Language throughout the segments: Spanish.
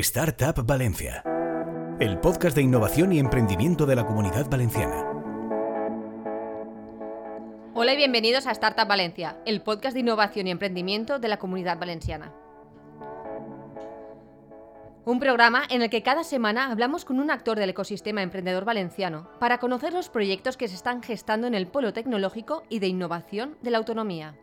Startup Valencia, el podcast de innovación y emprendimiento de la comunidad valenciana. Hola y bienvenidos a Startup Valencia, el podcast de innovación y emprendimiento de la comunidad valenciana. Un programa en el que cada semana hablamos con un actor del ecosistema emprendedor valenciano para conocer los proyectos que se están gestando en el polo tecnológico y de innovación de la autonomía.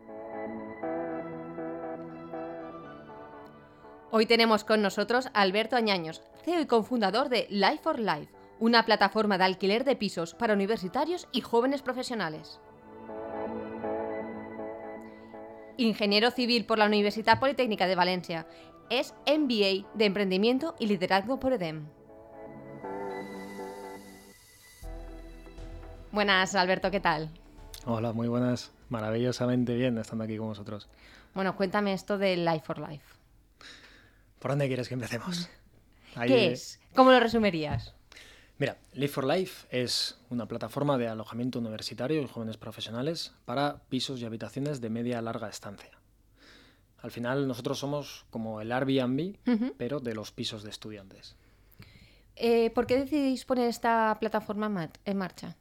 Hoy tenemos con nosotros a Alberto Añaños, CEO y cofundador de Life for Life, una plataforma de alquiler de pisos para universitarios y jóvenes profesionales. Ingeniero civil por la Universidad Politécnica de Valencia, es MBA de Emprendimiento y Liderazgo por EDEM. Buenas, Alberto, ¿qué tal? Hola, muy buenas. Maravillosamente bien estando aquí con vosotros. Bueno, cuéntame esto de Life for Life. ¿Por dónde quieres que empecemos? ¿Qué es? ¿Cómo lo resumirías? Mira, Live for Life es una plataforma de alojamiento universitario y jóvenes profesionales para pisos y habitaciones de media a larga estancia. Al final nosotros somos como el Airbnb, pero de los pisos de estudiantes. Eh, ¿Por qué decidís poner esta plataforma en marcha?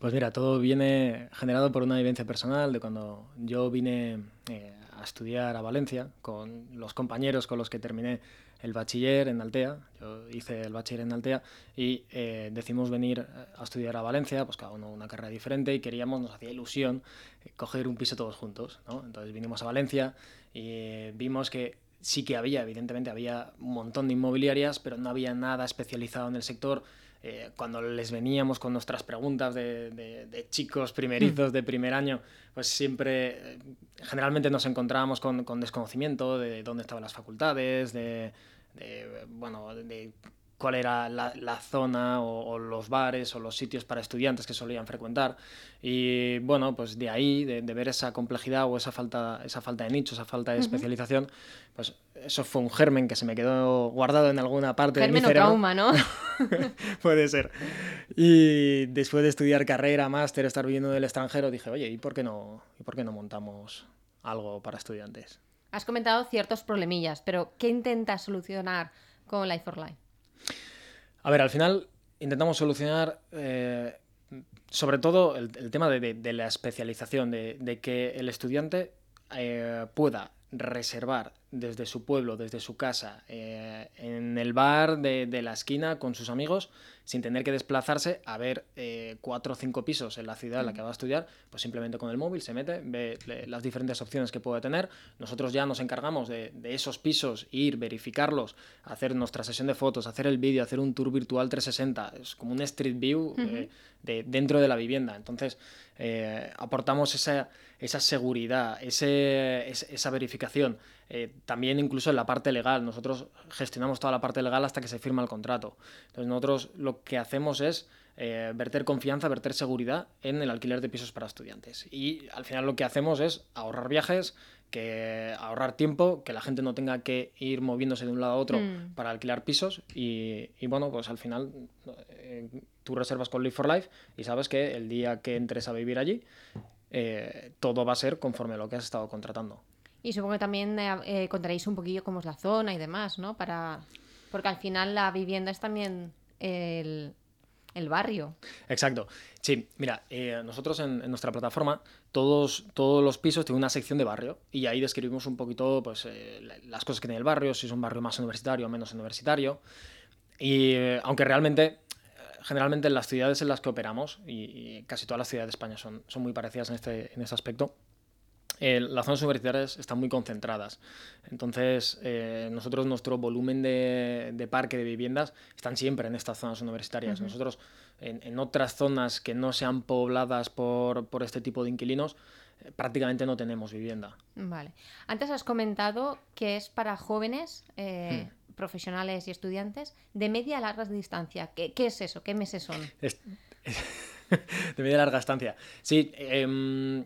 Pues mira, todo viene generado por una vivencia personal de cuando yo vine eh, a estudiar a Valencia con los compañeros con los que terminé el bachiller en Altea. Yo hice el bachiller en Altea y eh, decidimos venir eh, a estudiar a Valencia, pues cada uno una carrera diferente y queríamos, nos hacía ilusión eh, coger un piso todos juntos. ¿no? Entonces vinimos a Valencia y vimos que sí que había, evidentemente había un montón de inmobiliarias, pero no había nada especializado en el sector eh, cuando les veníamos con nuestras preguntas de, chicos primerizos de primer año, pues siempre, eh, generalmente nos encontrábamos con, desconocimiento de dónde estaban las facultades, de, bueno, de cuál era la, zona o, los bares o los sitios para estudiantes que solían frecuentar. Y bueno, pues de ahí, de, ver esa complejidad o esa falta, esa falta de nicho, esa falta de especialización, pues eso fue un germen que se me quedó guardado en alguna parte de mi cerebro. trauma, ¿no? Puede ser. Y después de estudiar carrera, máster, estar viviendo en el extranjero, dije, oye, ¿y por qué no, ¿y por qué no montamos algo para estudiantes? Has comentado ciertos problemillas, pero ¿qué intentas solucionar con Life for Life? A ver, al final intentamos solucionar eh, sobre todo el, tema de, la especialización, de, que el estudiante eh, pueda reservar desde su pueblo, desde su casa, eh, en el bar de, la esquina con sus amigos, sin tener que desplazarse a ver eh, cuatro o cinco pisos en la ciudad en la que va a estudiar, pues simplemente con el móvil se mete, ve las diferentes opciones que puede tener. Nosotros ya nos encargamos de, esos pisos, ir, verificarlos, hacer nuestra sesión de fotos, hacer el vídeo, hacer un tour virtual 360, es como un street view eh, de, dentro de la vivienda. Entonces, aportamos esa, esa seguridad, ese, esa verificación. Eh, también incluso en la parte legal. Nosotros gestionamos toda la parte legal hasta que se firma el contrato. Entonces nosotros lo que hacemos es eh, verter confianza, verter seguridad en el alquiler de pisos para estudiantes. Y al final lo que hacemos es ahorrar viajes, que ahorrar tiempo, que la gente no tenga que ir moviéndose de un lado a otro mm. para alquilar pisos y, bueno, pues al final eh, tú reservas con Live for Life y sabes que el día que entres a vivir allí todo va a ser conforme a lo que has estado contratando. Y supongo que también eh, eh, contaréis un poquillo cómo es la zona y demás, ¿no? Para... Porque al final la vivienda es también el, barrio. Exacto. Sí, mira, eh, nosotros en, nuestra plataforma todos, todos los pisos tienen una sección de barrio y ahí describimos un poquito pues, las cosas que tiene el barrio, si es un barrio más universitario o menos universitario. Y aunque realmente generalmente en las ciudades en las que operamos, y, casi todas las ciudades de España son, son muy parecidas en este, en este aspecto, las zonas universitarias están muy concentradas. Entonces, eh, nosotros, nuestro volumen de, parque de viviendas están siempre en estas zonas universitarias. Nosotros, en, otras zonas que no sean pobladas por, este tipo de inquilinos, eh, prácticamente no tenemos vivienda. Vale. Antes has comentado que es para jóvenes. Eh, hmm. profesionales y estudiantes de media a larga distancia. ¿Qué, es eso? ¿Qué meses son? de media a larga estancia. Sí, em,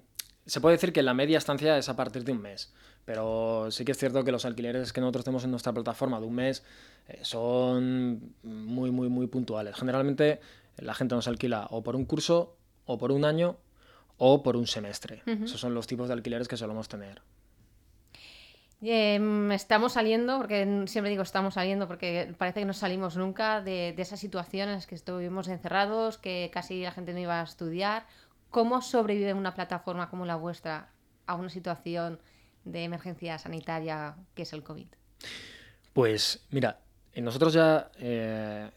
se puede decir que la media estancia es a partir de un mes, pero sí que es cierto que los alquileres que nosotros tenemos en nuestra plataforma de un mes eh, son muy, muy, muy puntuales. Generalmente la gente nos alquila o por un curso, o por un año, o por un semestre. Esos son los tipos de alquileres que solemos tener. Em, estamos saliendo, porque siempre digo estamos saliendo, porque parece que no salimos nunca de, de esas situaciones en las que estuvimos encerrados, que casi la gente no iba a estudiar. ¿Cómo sobrevive una plataforma como la vuestra a una situación de emergencia sanitaria que es el COVID? Pues mira, nosotros ya, eh,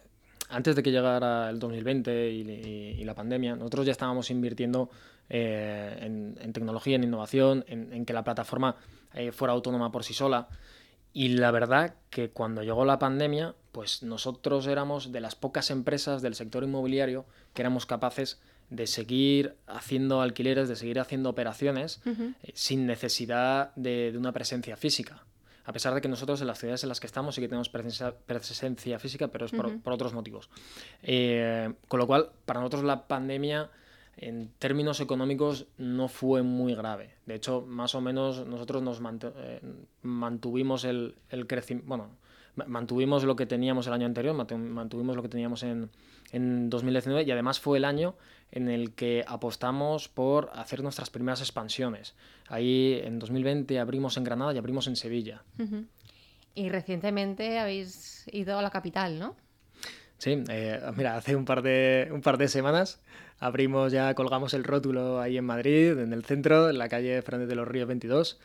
antes de que llegara el 2020 y, la pandemia, nosotros ya estábamos invirtiendo eh, en, tecnología, en innovación, en que la plataforma eh, fuera autónoma por sí sola. Y la verdad que cuando llegó la pandemia, pues nosotros éramos de las pocas empresas del sector inmobiliario que éramos capaces de seguir haciendo alquileres, de seguir haciendo operaciones eh, sin necesidad de, una presencia física. A pesar de que nosotros en las ciudades en las que estamos sí que tenemos presencia, presencia física, pero es por, otros motivos. Eh, con lo cual, para nosotros la pandemia en términos económicos no fue muy grave. De hecho, más o menos nosotros nos eh, mantuvimos el, el crecimiento, bueno, mantuvimos lo que teníamos el año anterior, mantuvimos lo que teníamos en, en 2019 y además fue el año en el que apostamos por hacer nuestras primeras expansiones. Ahí en 2020 abrimos en Granada y abrimos en Sevilla. Y recientemente habéis ido a la capital, ¿no? Sí, eh, mira, hace un par, de, un par de semanas abrimos ya, colgamos el rótulo ahí en Madrid, en el centro, en la calle Fernández de los Ríos 22.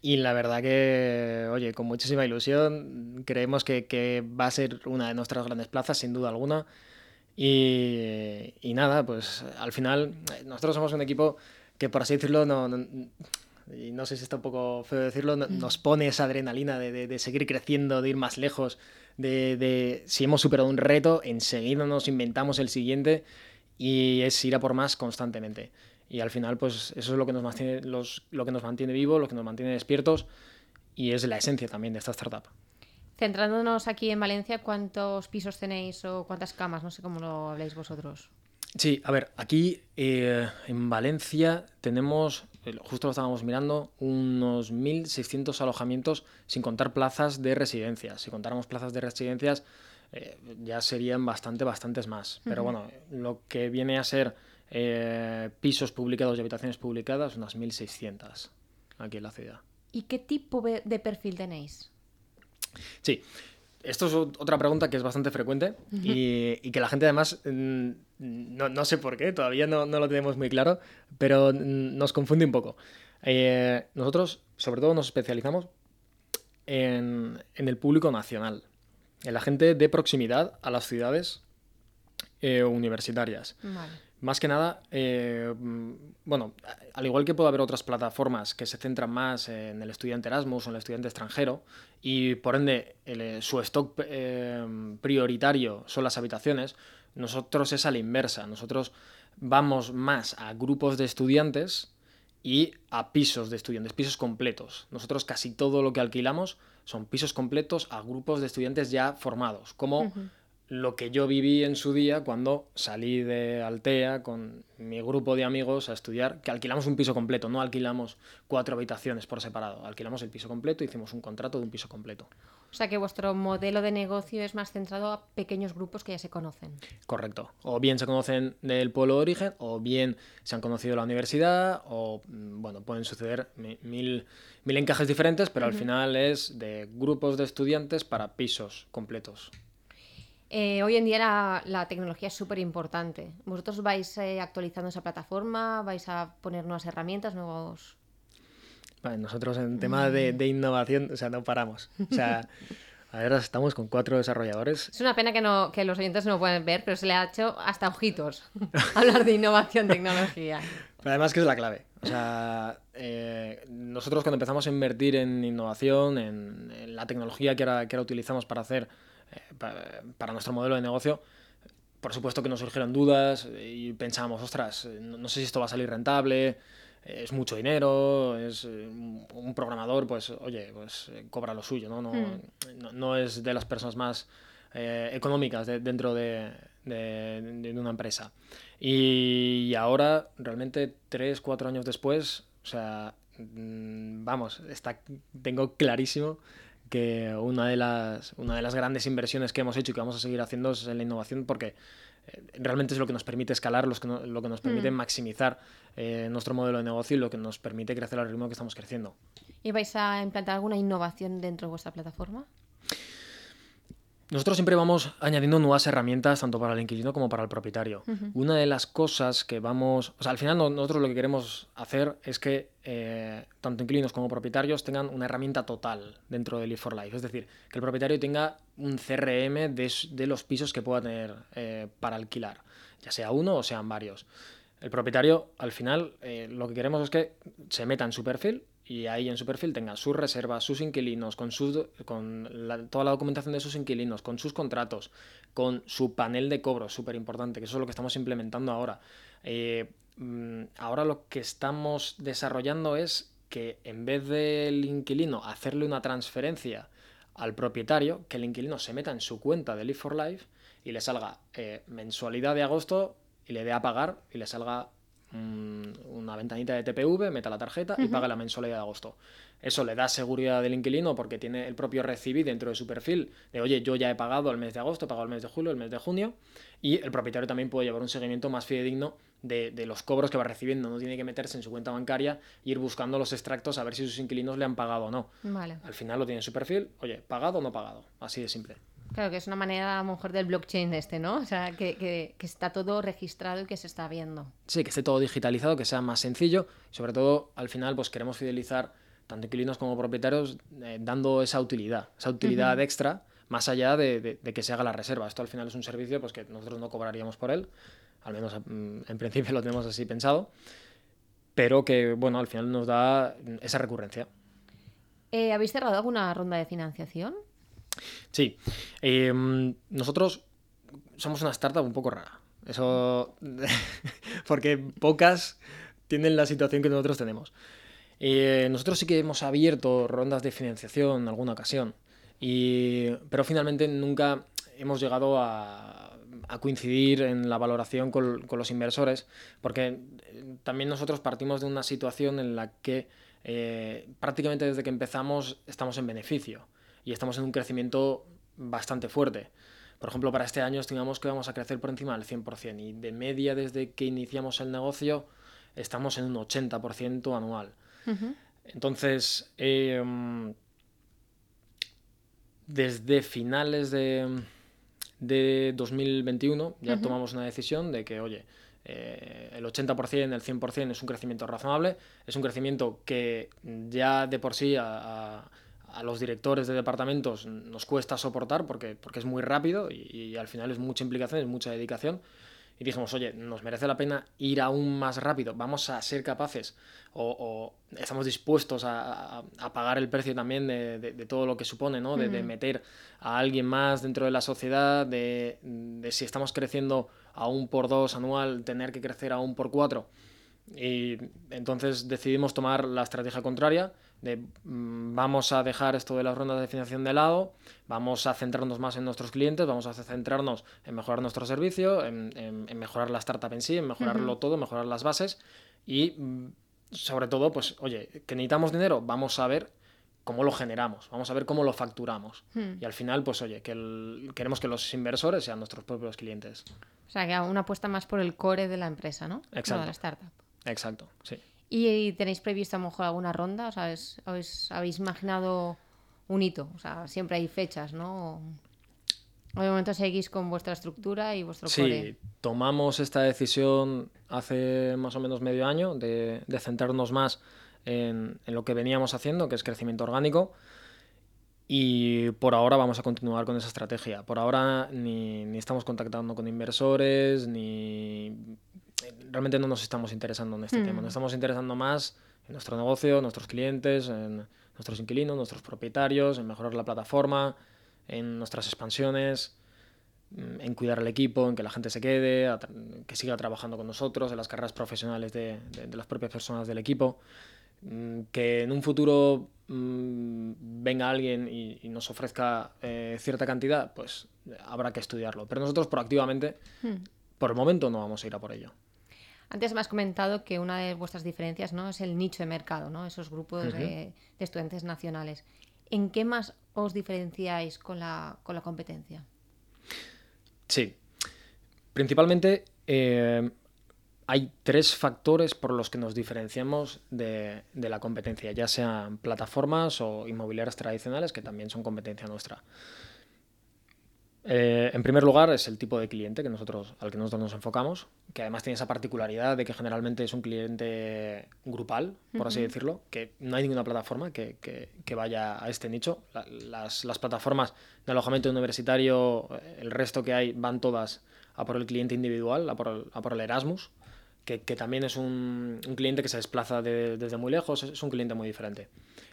Y la verdad que, oye, con muchísima ilusión, creemos que, va a ser una de nuestras grandes plazas, sin duda alguna. Y, nada, pues al final nosotros somos un equipo que, por así decirlo, no, y no sé si está un poco feo decirlo, mm. nos pone esa adrenalina de, de seguir creciendo, de ir más lejos de, si hemos superado un reto, enseguida nos inventamos el siguiente y es ir a por más constantemente. Y al final, pues eso es lo que nos mantiene, los, lo que nos mantiene vivos, lo que nos mantiene despiertos y es la esencia también de esta startup. Centrándonos aquí en Valencia, ¿cuántos pisos tenéis o cuántas camas? No sé cómo lo habláis vosotros. Sí, a ver, aquí eh, en Valencia tenemos, eh, justo lo estábamos mirando, unos 1.600 alojamientos sin contar plazas de residencias. Si contáramos plazas de residencias, eh, ya serían bastante, bastantes más. Pero bueno, lo que viene a ser pisos publicados y habitaciones publicadas, unas 1.600 aquí en la ciudad. ¿Y qué tipo de perfil tenéis? Sí, esto es otra pregunta que es bastante frecuente y, que la gente además, mm, no, sé por qué, todavía no, lo tenemos muy claro, pero nos confunde un poco. Eh, nosotros, sobre todo, nos especializamos en, el público nacional, en la gente de proximidad a las ciudades eh, universitarias. Más que nada, eh, bueno, al igual que puede haber otras plataformas que se centran más en el estudiante Erasmus o en el estudiante extranjero, y por ende eh, su stock eh, prioritario son las habitaciones, nosotros es a la inversa. Nosotros vamos más a grupos de estudiantes y a pisos de estudiantes, pisos completos. Nosotros casi todo lo que alquilamos son pisos completos a grupos de estudiantes ya formados, como lo que yo viví en su día cuando salí de Altea con mi grupo de amigos a estudiar, que alquilamos un piso completo, no alquilamos cuatro habitaciones por separado, alquilamos el piso completo, hicimos un contrato de un piso completo. O sea que vuestro modelo de negocio es más centrado a pequeños grupos que ya se conocen. Correcto. O bien se conocen del pueblo de origen, o bien se han conocido en la universidad, o mm, bueno, pueden suceder mil, mil encajes diferentes, pero al final es de grupos de estudiantes para pisos completos. Eh, hoy en día la, tecnología es súper importante. ¿Vosotros vais eh, actualizando esa plataforma? ¿Vais a poner nuevas herramientas, nuevos...? nosotros en tema de, innovación, o sea, no paramos. O sea, ahora estamos con cuatro desarrolladores. Es una pena que, no, que los oyentes no pueden ver, pero se le ha hecho hasta ojitos hablar de innovación, tecnología. Pero además que es la clave. O sea, eh, nosotros cuando empezamos a invertir en innovación, en, la tecnología que ahora, que ahora utilizamos para hacer para nuestro modelo de negocio, por supuesto que nos surgieron dudas y pensábamos, ostras, no, sé si esto va a salir rentable, es mucho dinero, es eh, un programador, pues, oye, pues eh, cobra lo suyo, ¿no? No, hmm. no, es de las personas más eh, económicas dentro de, una empresa. Y, ahora, realmente, tres, cuatro años después, o sea, mm, vamos, está, tengo clarísimo que una de, las, una de las grandes inversiones que hemos hecho y que vamos a seguir haciendo es en la innovación porque eh, realmente es lo que nos permite escalar, lo que, lo que nos permite Mm. maximizar eh, nuestro modelo de negocio y lo que nos permite crecer al ritmo que estamos creciendo. ¿Y vais a implantar alguna innovación dentro de vuestra plataforma? Nosotros siempre vamos añadiendo nuevas herramientas tanto para el inquilino como para el propietario. Una de las cosas que vamos, o sea, al final no- nosotros lo que queremos hacer es que eh, tanto inquilinos como propietarios tengan una herramienta total dentro de Live for Life. Es decir, que el propietario tenga un CRM de los pisos que pueda tener eh, para alquilar, ya sea uno o sean varios. El propietario, al final, eh, lo que queremos es que se meta en su perfil y ahí en su perfil tenga sus reservas, sus inquilinos, con, sus, con toda la documentación de sus inquilinos, con sus contratos, con su panel de cobros, súper importante, que eso es lo que estamos implementando ahora. Eh, mm, ahora lo que estamos desarrollando es que en vez del inquilino hacerle una transferencia al propietario, que el inquilino se meta en su cuenta de Live for Life y le salga eh, mensualidad de agosto y le dé a pagar y le salga una ventanita de TPV, meta la tarjeta y paga la mensualidad de agosto. Eso le da seguridad del inquilino porque tiene el propio recibí dentro de su perfil de, oye, yo ya he pagado el mes de agosto, he pagado el mes de julio, el mes de junio, y el propietario también puede llevar un seguimiento más fidedigno de, de los cobros que va recibiendo. No tiene que meterse en su cuenta bancaria e ir buscando los extractos a ver si sus inquilinos le han pagado o no. Vale. Al final lo tiene en su perfil, oye, pagado o no pagado. Así de simple. Claro que es una manera a lo mejor del blockchain de este, ¿no? O sea, que, que- que está todo registrado y que se está viendo. Sí, que esté todo digitalizado, que sea más sencillo. Sobre todo, al final, pues queremos fidelizar tanto inquilinos como propietarios eh, dando esa utilidad, esa utilidad extra, más allá de, de- de que se haga la reserva. Esto al final es un servicio pues, que nosotros no cobraríamos por él, al menos mm, en principio lo tenemos así pensado, pero que, bueno, al final nos da esa recurrencia. Eh, ¿Habéis cerrado alguna ronda de financiación? Sí, eh, nosotros somos una startup un poco rara. Eso, porque pocas tienen la situación que nosotros tenemos. Eh, nosotros sí que hemos abierto rondas de financiación en alguna ocasión, y, pero finalmente nunca hemos llegado a, coincidir en la valoración con, con los inversores, porque eh, también nosotros partimos de una situación en la que eh, prácticamente desde que empezamos estamos en beneficio y estamos en un crecimiento bastante fuerte. Por ejemplo, para este año estimamos que vamos a crecer por encima del 100% y de media desde que iniciamos el negocio estamos en un 80% anual. Entonces, eh, desde finales de, de 2021 ya tomamos una decisión de que, oye, eh, el 80%, el 100% es un crecimiento razonable, es un crecimiento que ya de por sí a, a- a los directores de departamentos nos cuesta soportar porque, porque es muy rápido y, y al final es mucha implicación, es mucha dedicación. Y dijimos, oye, nos merece la pena ir aún más rápido, vamos a ser capaces o, o estamos dispuestos a, a- a pagar el precio también de, de- de todo lo que supone, ¿no? De, de meter a alguien más dentro de la sociedad, de, de si estamos creciendo a un por dos anual, tener que crecer a un por cuatro. Y entonces decidimos tomar la estrategia contraria de mm, vamos a dejar esto de las rondas de financiación de lado, vamos a centrarnos más en nuestros clientes, vamos a centrarnos en mejorar nuestro servicio, en, en- en mejorar la startup en sí, en mejorarlo todo, mejorar las bases y mm, sobre todo, pues oye, que necesitamos dinero, vamos a ver cómo lo generamos, vamos a ver cómo lo facturamos. Y al final, pues oye, que el- queremos que los inversores sean nuestros propios clientes. O sea, que una apuesta más por el core de la empresa, ¿no? No Exacto. de la startup. Exacto, sí. ¿Y tenéis previsto a lo mejor alguna ronda? O sea, ¿es- ¿habéis, habéis imaginado un hito? O sea, siempre hay fechas, ¿no? O de momento seguís con vuestra estructura y vuestro Sí, core. tomamos esta decisión hace más o menos medio año de, de centrarnos más en, en lo que veníamos haciendo, que es crecimiento orgánico. Y por ahora vamos a continuar con esa estrategia. Por ahora ni, ni estamos contactando con inversores, ni realmente no nos estamos interesando en este tema. Nos estamos interesando más en nuestro negocio, nuestros clientes, en nuestros inquilinos, nuestros propietarios, en mejorar la plataforma, en nuestras expansiones, mm, en cuidar al equipo, en que la gente se quede, que siga trabajando con nosotros, en las carreras profesionales de, de- de las propias personas del equipo. Mm, Que en un futuro mm, venga alguien y, y nos ofrezca eh, cierta cantidad, pues habrá que estudiarlo. Pero nosotros proactivamente, por el momento, no vamos a ir a por ello. Antes me has comentado que una de vuestras diferencias ¿no? es el nicho de mercado, ¿no? esos grupos de, de estudiantes nacionales. ¿En qué más os diferenciáis con la, con la competencia? Sí. Principalmente eh, hay tres factores por los que nos diferenciamos de, de, la competencia, ya sean plataformas o inmobiliarias tradicionales, que también son competencia nuestra. Eh, en primer lugar, es el tipo de cliente que nosotros, al que nosotros nos enfocamos, que además tiene esa particularidad de que generalmente es un cliente grupal, por uh -huh. así decirlo, que no hay ninguna plataforma que, que, que vaya a este nicho. La, las, las, plataformas de alojamiento universitario, el resto que hay, van todas a por el cliente individual, a por el, a por el Erasmus, que, que, también es un, un, cliente que se desplaza de, desde muy lejos, es un cliente muy diferente.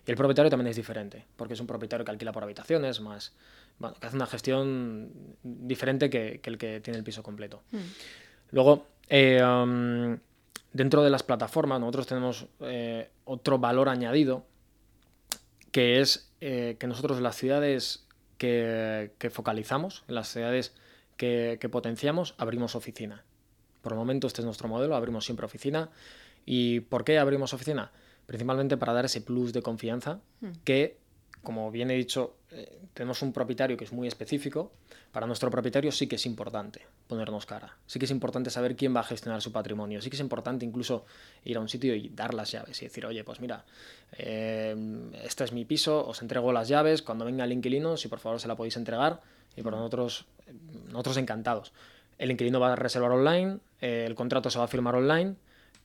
Y el propietario también es diferente, porque es un propietario que alquila por habitaciones, más bueno, que hace una gestión diferente que, que, el que tiene el piso completo. Mm. Luego, eh, um, dentro de las plataformas, nosotros tenemos eh, otro valor añadido, que es eh, que nosotros las ciudades que, que, focalizamos, en las ciudades que, que potenciamos, abrimos oficina. Por el momento este es nuestro modelo, abrimos siempre oficina. ¿Y por qué abrimos oficina? Principalmente para dar ese plus de confianza mm. que como bien he dicho, eh, tenemos un propietario que es muy específico. Para nuestro propietario sí que es importante ponernos cara. Sí que es importante saber quién va a gestionar su patrimonio. Sí que es importante incluso ir a un sitio y dar las llaves y decir, oye, pues mira, eh, este es mi piso, os entrego las llaves. Cuando venga el inquilino, si por favor se la podéis entregar. Y por nosotros, nosotros encantados. El inquilino va a reservar online, eh, el contrato se va a firmar online,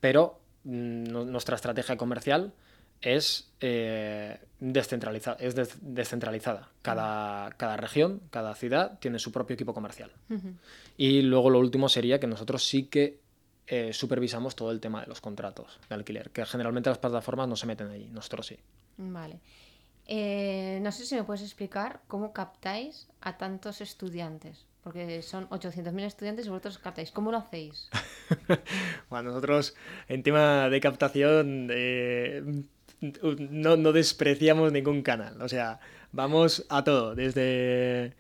pero mm, nuestra estrategia comercial es, eh, descentraliza es des descentralizada. Cada, cada, región, cada ciudad tiene su propio equipo comercial. Uh -huh. Y luego lo último sería que nosotros sí que eh, supervisamos todo el tema de los contratos de alquiler, que generalmente las plataformas no se meten allí, nosotros sí. Vale. Eh, no sé si me puedes explicar cómo captáis a tantos estudiantes, porque son 800.000 estudiantes y vosotros captáis. ¿Cómo lo hacéis? bueno, nosotros en tema de captación eh, no, no, despreciamos ningún canal. O sea, vamos a todo, desde,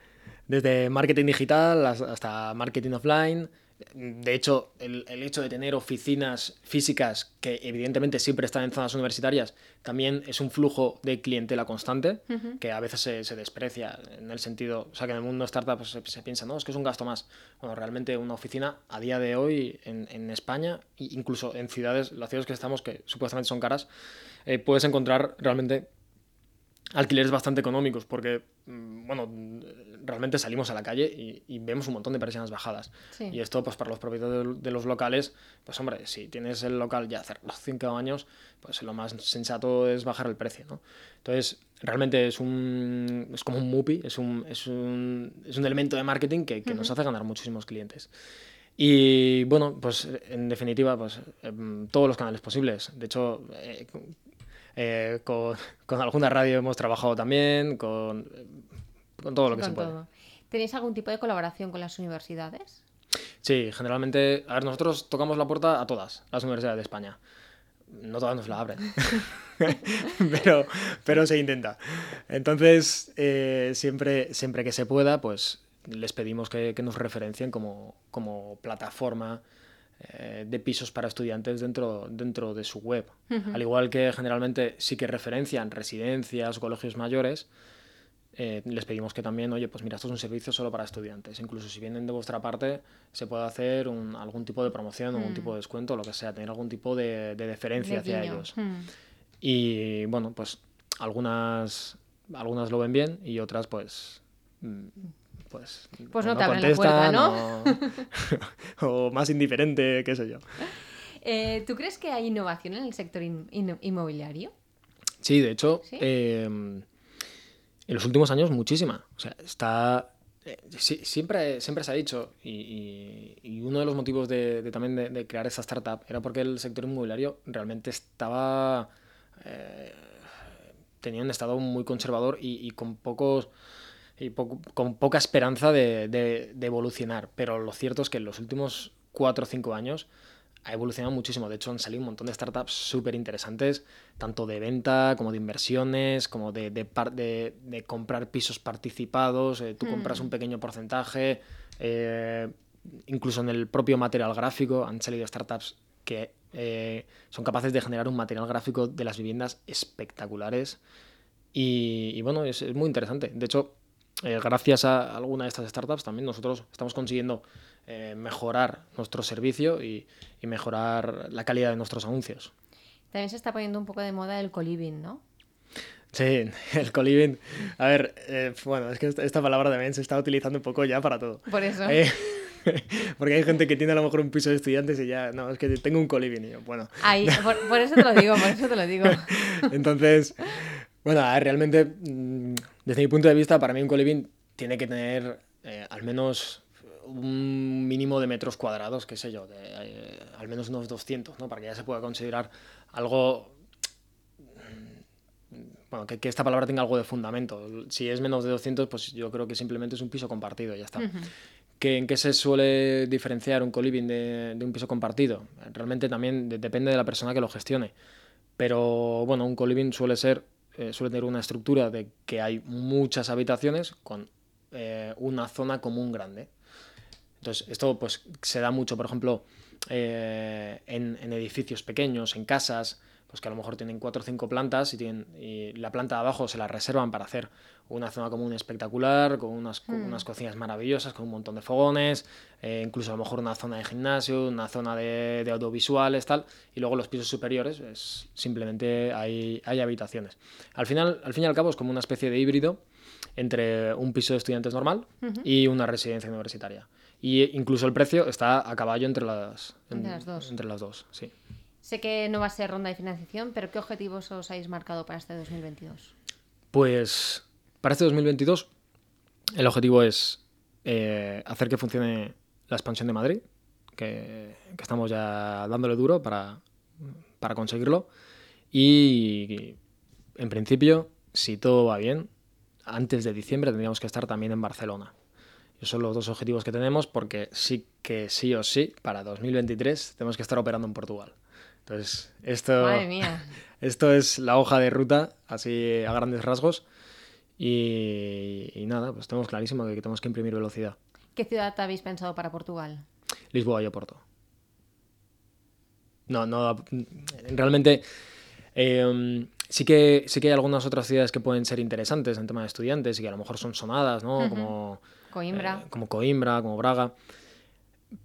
desde marketing digital hasta marketing offline. De hecho, el, el, hecho de tener oficinas físicas que evidentemente siempre están en zonas universitarias también es un flujo de clientela constante uh -huh. que a veces se, se, desprecia en el sentido, o sea que en el mundo startup se, se, piensa, no, es que es un gasto más. Bueno, realmente una oficina a día de hoy en, en España, incluso en ciudades, las ciudades que estamos que supuestamente son caras, eh, puedes encontrar realmente alquileres bastante económicos porque, mm, bueno, realmente salimos a la calle y, y vemos un montón de persianas bajadas. Sí. Y esto, pues para los propietarios de los locales, pues hombre, si tienes el local ya hace cinco años, pues lo más sensato es bajar el precio, ¿no? Entonces, realmente es un es como un MUPI, es un, es un, es un elemento de marketing que, que uh -huh. nos hace ganar muchísimos clientes. Y bueno, pues en definitiva, pues eh, todos los canales posibles. De hecho, eh, eh, con, con, alguna radio hemos trabajado también, con, con todo lo que con se puede. Todo. ¿Tenéis algún tipo de colaboración con las universidades? Sí, generalmente, a ver, nosotros tocamos la puerta a todas las universidades de España. No todas nos la abren, pero, pero se intenta. Entonces, eh, siempre, siempre que se pueda, pues les pedimos que, que nos referencien como, como plataforma eh, de pisos para estudiantes dentro, dentro de su web. Uh -huh. Al igual que generalmente sí que referencian residencias o colegios mayores, eh, les pedimos que también, oye, pues mira, esto es un servicio solo para estudiantes. Incluso si vienen de vuestra parte, se puede hacer un, algún tipo de promoción, mm. algún tipo de descuento, lo que sea, tener algún tipo de, de deferencia de hacia ellos. Mm. Y bueno, pues algunas, algunas lo ven bien y otras pues mm, pues, pues no, no te abren la puerta, ¿no? O, o, más indiferente, qué sé yo. Eh, ¿Tú crees que hay innovación en el sector in, in, inmobiliario? Sí, de hecho, ¿Sí? Eh, en los últimos años muchísima. O sea, está... Eh, siempre, siempre se ha dicho, y, uno de los motivos de, también de, crear esta startup era porque el sector inmobiliario realmente estaba... Eh, tenía un estado muy conservador y, con pocos y poco, con poca esperanza de, de, evolucionar. Pero lo cierto es que en los últimos 4 o 5 años ha evolucionado muchísimo. De hecho, han salido un montón de startups súper interesantes, tanto de venta como de inversiones, como de, de comprar pisos participados. Eh, tú mm. compras un pequeño porcentaje. Eh, incluso en el propio material gráfico han salido startups que eh, son capaces de generar un material gráfico de las viviendas espectaculares Y, bueno, es, muy interesante. De hecho, eh, gracias a alguna de estas startups también nosotros estamos consiguiendo eh, mejorar nuestro servicio y, mejorar la calidad de nuestros anuncios. También se está poniendo un poco de moda el coliving, ¿no? Sí, el coliving. A ver, eh, bueno, es que esta palabra también se está utilizando un poco ya para todo. Por eso. porque hay gente que tiene a lo mejor un piso de estudiantes y ya, no, es que tengo un coliving y yo, bueno. Ahí, por, eso te lo digo, por eso te lo digo. Entonces, bueno, realmente, mm, desde mi punto de vista, para mí un coliving tiene que tener eh, al menos un mínimo de metros cuadrados, qué sé yo, de, eh, al menos unos 200, ¿no? Para que ya se pueda considerar algo mm, bueno, que, esta palabra tenga algo de fundamento. Si es menos de 200, pues yo creo que simplemente es un piso compartido y ya está. ¿En qué se suele diferenciar un coliving de, un piso compartido? Realmente también depende de la persona que lo gestione. Pero bueno, un coliving suele ser eh, suele tener una estructura de que hay muchas habitaciones con eh, una zona común grande. Entonces, esto pues se da mucho, por ejemplo, eh, en, edificios pequeños, en casas, pues que a lo mejor tienen cuatro o cinco plantas y, tienen, y la planta de abajo se la reservan para hacer una zona común espectacular, con unas, hmm. unas cocinas maravillosas, con un montón de fogones, eh, incluso a lo mejor una zona de gimnasio, una zona de, de audiovisuales, tal, y luego los pisos superiores es, simplemente hay, hay habitaciones. Al, final, al fin y al cabo es como una especie de híbrido entre un piso de estudiantes normal y una residencia universitaria. Y incluso el precio está a caballo entre las, entre las dos. Entre las dos, sí. Sé que no va a ser ronda de financiación, pero ¿qué objetivos os habéis marcado para este 2022? Pues para este 2022 el objetivo es eh, hacer que funcione la expansión de Madrid, que, estamos ya dándole duro para, para conseguirlo. Y en principio, si todo va bien, antes de diciembre tendríamos que estar también en Barcelona. Esos son los dos objetivos que tenemos porque sí que sí o sí, para 2023 tenemos que estar operando en Portugal. Entonces, esto, esto es la hoja de ruta, así a grandes rasgos. Y, nada, pues tenemos clarísimo que tenemos que imprimir velocidad. ¿Qué ciudad habéis pensado para Portugal? Lisboa y Oporto. No, no, realmente em, sí, que, sí que hay algunas otras ciudades que pueden ser interesantes en tema de estudiantes y que a lo mejor son sonadas, ¿no? Como Coimbra. Eh, como Coimbra, como Braga.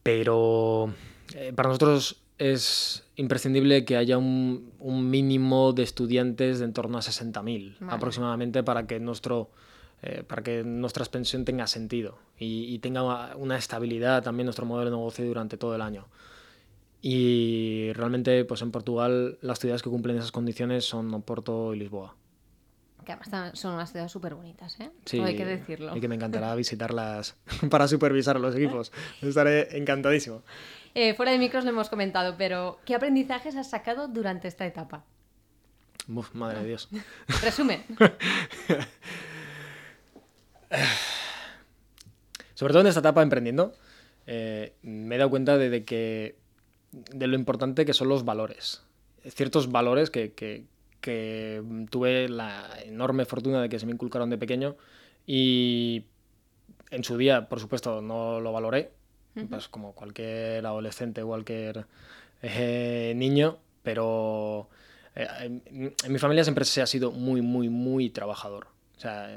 Pero eh, para nosotros es imprescindible que haya un, mínimo de estudiantes de en torno a 60.000 aproximadamente para que nuestro eh, para que nuestra expansión tenga sentido y, tenga una estabilidad también nuestro modelo de negocio durante todo el año. Y realmente, pues en Portugal, las ciudades que cumplen esas condiciones son Oporto y Lisboa. Que además son unas ciudades súper bonitas, ¿eh? Sí, hay que decirlo. Y que me encantará visitarlas para supervisar a los equipos. Estaré encantadísimo. Eh, fuera de micros lo hemos comentado, pero ¿qué aprendizajes has sacado durante esta etapa? Uf, madre de Dios. Resumen. Sobre todo en esta etapa emprendiendo, eh, me he dado cuenta de, que de lo importante que son los valores. Ciertos valores que, tuve la enorme fortuna de que se me inculcaron de pequeño y en su día, por supuesto, no lo valoré, pues como cualquier adolescente, cualquier eh, niño, pero eh, en, mi familia siempre se ha sido muy, muy, muy trabajador. O sea,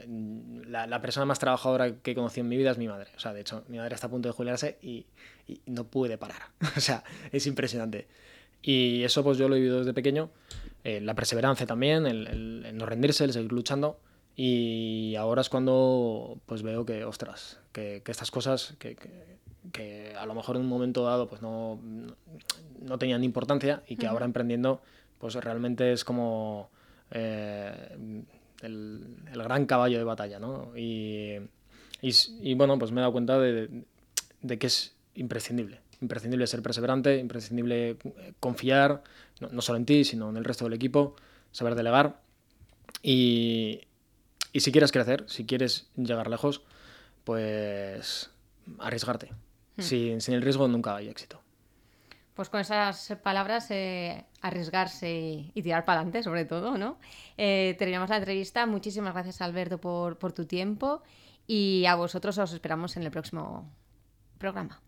la, persona más trabajadora que he conocido en mi vida es mi madre. O sea, de hecho, mi madre está a punto de jubilarse y, no puede parar. o sea, es impresionante. Y eso pues yo lo he vivido desde pequeño. Eh, la perseverancia también, el, no rendirse, el seguir luchando. Y ahora es cuando pues veo que, ostras, que, estas cosas, que, que a lo mejor en un momento dado pues no, no tenían importancia y que ahora emprendiendo pues realmente es como eh, el, gran caballo de batalla, ¿no? Y, y, bueno, pues me he dado cuenta de, de, que es imprescindible. Imprescindible ser perseverante, imprescindible eh, confiar, no, no, solo en ti, sino en el resto del equipo, saber delegar. Y, y si quieres crecer, si quieres llegar lejos, pues arriesgarte. Hmm. Sin, el riesgo nunca hay éxito. Pues con esas palabras, eh, arriesgarse y, tirar para adelante, sobre todo, ¿no? Eh, terminamos la entrevista. Muchísimas gracias, Alberto, por, por tu tiempo y a vosotros os esperamos en el próximo programa.